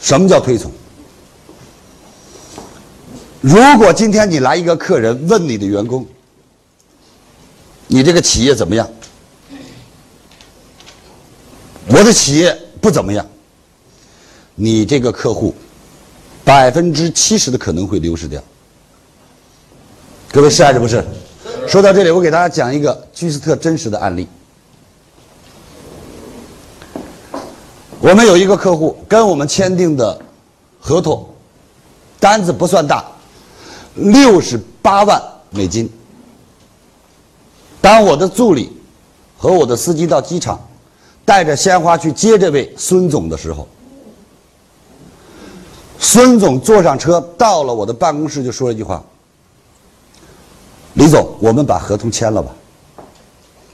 什么叫推崇？如果今天你来一个客人问你的员工，你这个企业怎么样？我的企业不怎么样。你这个客户百分之七十的可能会流失掉。各位是还是不是？说到这里，我给大家讲一个居斯特真实的案例。我们有一个客户跟我们签订的合同，单子不算大，六十八万美金。当我的助理和我的司机到机场，带着鲜花去接这位孙总的时候，孙总坐上车到了我的办公室，就说了一句话：“李总，我们把合同签了吧。”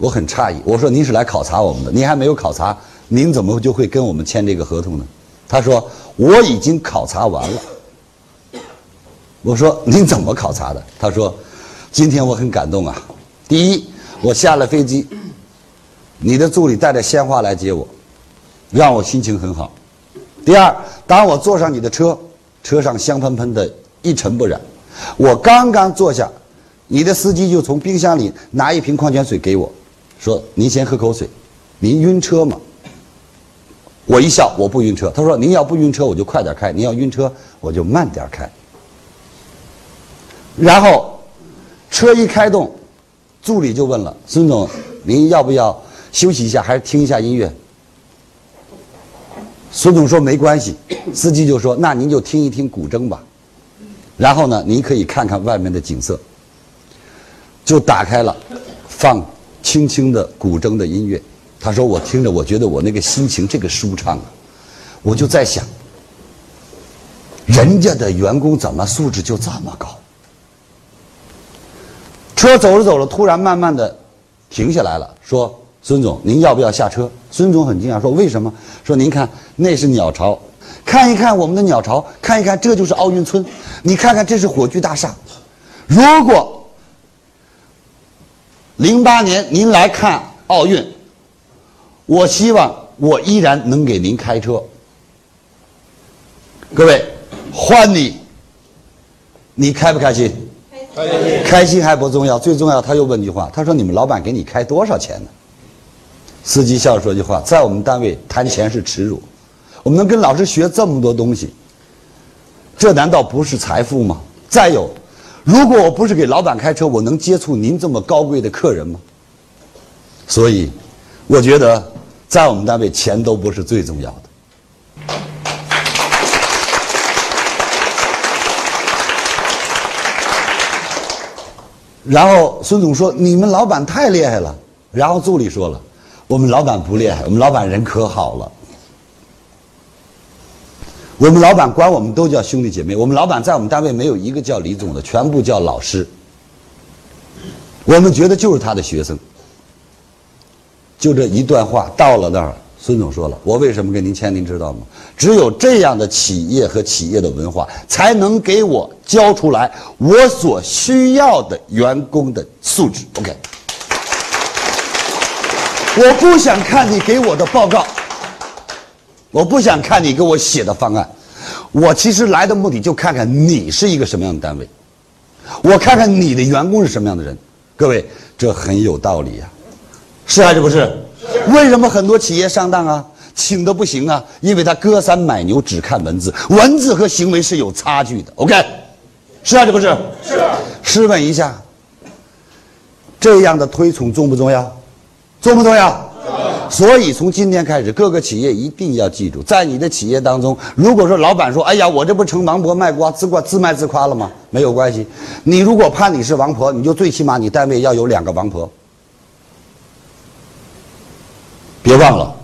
我很诧异，我说：“您是来考察我们的，您还没有考察。”您怎么就会跟我们签这个合同呢？他说我已经考察完了。我说您怎么考察的？他说今天我很感动啊。第一，我下了飞机，你的助理带着鲜花来接我，让我心情很好。第二，当我坐上你的车，车上香喷喷的，一尘不染。我刚刚坐下，你的司机就从冰箱里拿一瓶矿泉水给我，说您先喝口水，您晕车吗？我一笑，我不晕车。他说：“您要不晕车，我就快点开；您要晕车，我就慢点开。”然后车一开动，助理就问了：“孙总，您要不要休息一下，还是听一下音乐？”孙总说：“没关系。”司机就说：“那您就听一听古筝吧。”然后呢，您可以看看外面的景色。就打开了，放轻轻的古筝的音乐。他说：“我听着，我觉得我那个心情这个舒畅啊，我就在想，人家的员工怎么素质就这么高？”车走着走着，突然慢慢的停下来了，说：“孙总，您要不要下车？”孙总很惊讶，说：“为什么？”说：“您看，那是鸟巢，看一看我们的鸟巢，看一看这就是奥运村，你看看这是火炬大厦。如果零八年您来看奥运。”我希望我依然能给您开车。各位，换你，你开不开心？开心。开心还不重要，最重要。他又问句话，他说：“你们老板给你开多少钱呢？”司机笑着说句话：“在我们单位谈钱是耻辱，我们能跟老师学这么多东西，这难道不是财富吗？再有，如果我不是给老板开车，我能接触您这么高贵的客人吗？所以，我觉得。”在我们单位，钱都不是最重要的。然后孙总说：“你们老板太厉害了。”然后助理说了：“我们老板不厉害，我们老板人可好了。我们老板管我们都叫兄弟姐妹。我们老板在我们单位没有一个叫李总的，全部叫老师。我们觉得就是他的学生。”就这一段话到了那儿，孙总说了：“我为什么跟您签？您知道吗？只有这样的企业和企业的文化，才能给我教出来我所需要的员工的素质。” OK，我不想看你给我的报告，我不想看你给我写的方案，我其实来的目的就看看你是一个什么样的单位，我看看你的员工是什么样的人。各位，这很有道理呀。是还是不是？为什么很多企业上当啊？请的不行啊？因为他隔山买牛只看文字，文字和行为是有差距的。OK，是还是不是？是。试问一下，这样的推崇重不重要？重不重要？所以从今天开始，各个企业一定要记住，在你的企业当中，如果说老板说：“哎呀，我这不成王婆卖瓜，自挂自卖自夸了吗？”没有关系，你如果怕你是王婆，你就最起码你单位要有两个王婆。别忘了，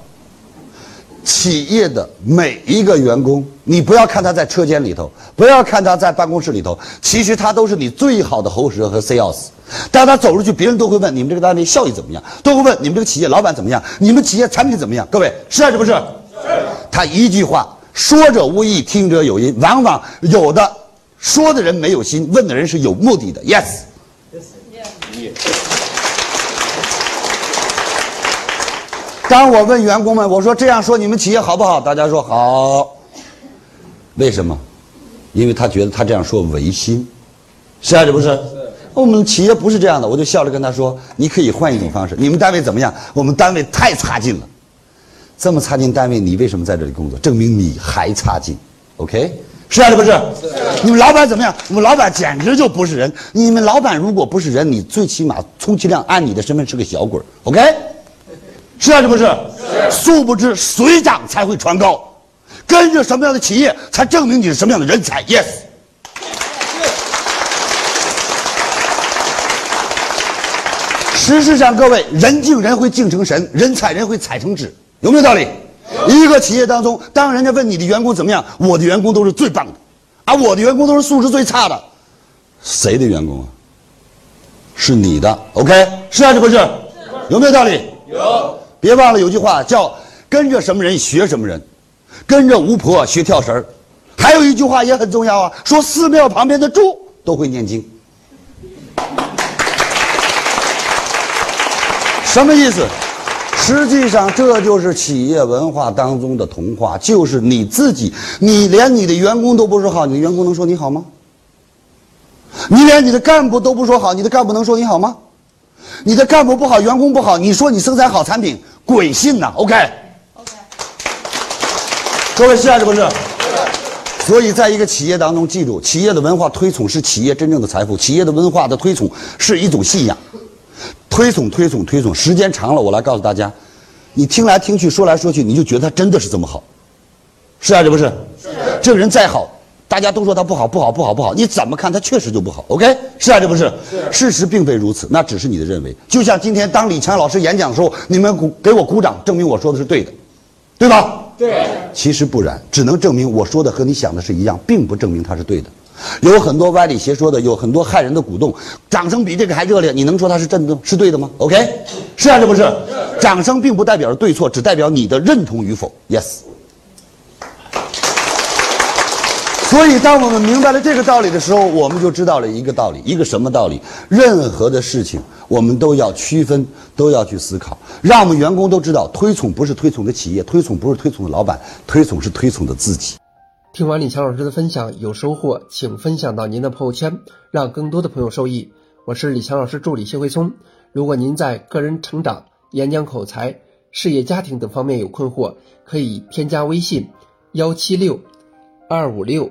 企业的每一个员工，你不要看他在车间里头，不要看他在办公室里头，其实他都是你最好的喉舌和 sales。当他走出去，别人都会问你们这个单位效益怎么样，都会问你们这个企业老板怎么样，你们企业产品怎么样。各位是还是不是？是。他一句话，说者无意，听者有意。往往有的说的人没有心，问的人是有目的的。Yes。Yes。当我问员工们，我说这样说你们企业好不好？大家说好。为什么？因为他觉得他这样说违心，是还是不是？我们企业不是这样的，我就笑着跟他说：“你可以换一种方式。你们单位怎么样？我们单位太差劲了，这么差劲单位，你为什么在这里工作？证明你还差劲。OK，是还是不是？你们老板怎么样？我们老板简直就不是人。你们老板如果不是人，你最起码充其量按你的身份是个小鬼。OK，是还是不是？殊不知水涨才会船高，跟着什么样的企业，才证明你是什么样的人才。Yes。事实上，各位，人敬人会敬成神，人踩人会踩成纸，有没有道理？一个企业当中，当人家问你的员工怎么样，我的员工都是最棒的，而我的员工都是素质最差的，谁的员工啊？是你的，OK？是还是不是？有没有道理？有。别忘了有句话叫“跟着什么人学什么人”，跟着巫婆学跳绳还有一句话也很重要啊，说寺庙旁边的猪都会念经。什么意思？实际上，这就是企业文化当中的童话，就是你自己，你连你的员工都不说好，你的员工能说你好吗？你连你的干部都不说好，你的干部能说你好吗？你的干部不好，员工不好，你说你生产好产品，鬼信呐？OK。OK。各位是还是不是？所以，在一个企业当中，记住，企业的文化推崇是企业真正的财富，企业的文化的推崇是一种信仰。推崇推崇推崇，时间长了，我来告诉大家，你听来听去说来说去，你就觉得他真的是这么好，是啊，这不是？是。这个人再好，大家都说他不好，不好，不好，不好，你怎么看他确实就不好？OK，是啊，这不是？是。事实并非如此，那只是你的认为。就像今天当李强老师演讲的时候，你们鼓给我鼓掌，证明我说的是对的，对吧？对。其实不然，只能证明我说的和你想的是一样，并不证明他是对的。有很多歪理邪说的，有很多害人的鼓动，掌声比这个还热烈，你能说它是震动是对的吗？OK，是啊，这不是？掌声并不代表着对错，只代表你的认同与否。Yes。所以，当我们明白了这个道理的时候，我们就知道了一个道理，一个什么道理？任何的事情，我们都要区分，都要去思考，让我们员工都知道，推崇不是推崇的企业，推崇不是推崇的老板，推崇是推崇的自己。听完李强老师的分享有收获，请分享到您的朋友圈，让更多的朋友受益。我是李强老师助理谢慧聪。如果您在个人成长、演讲口才、事业家庭等方面有困惑，可以添加微信幺七六二五六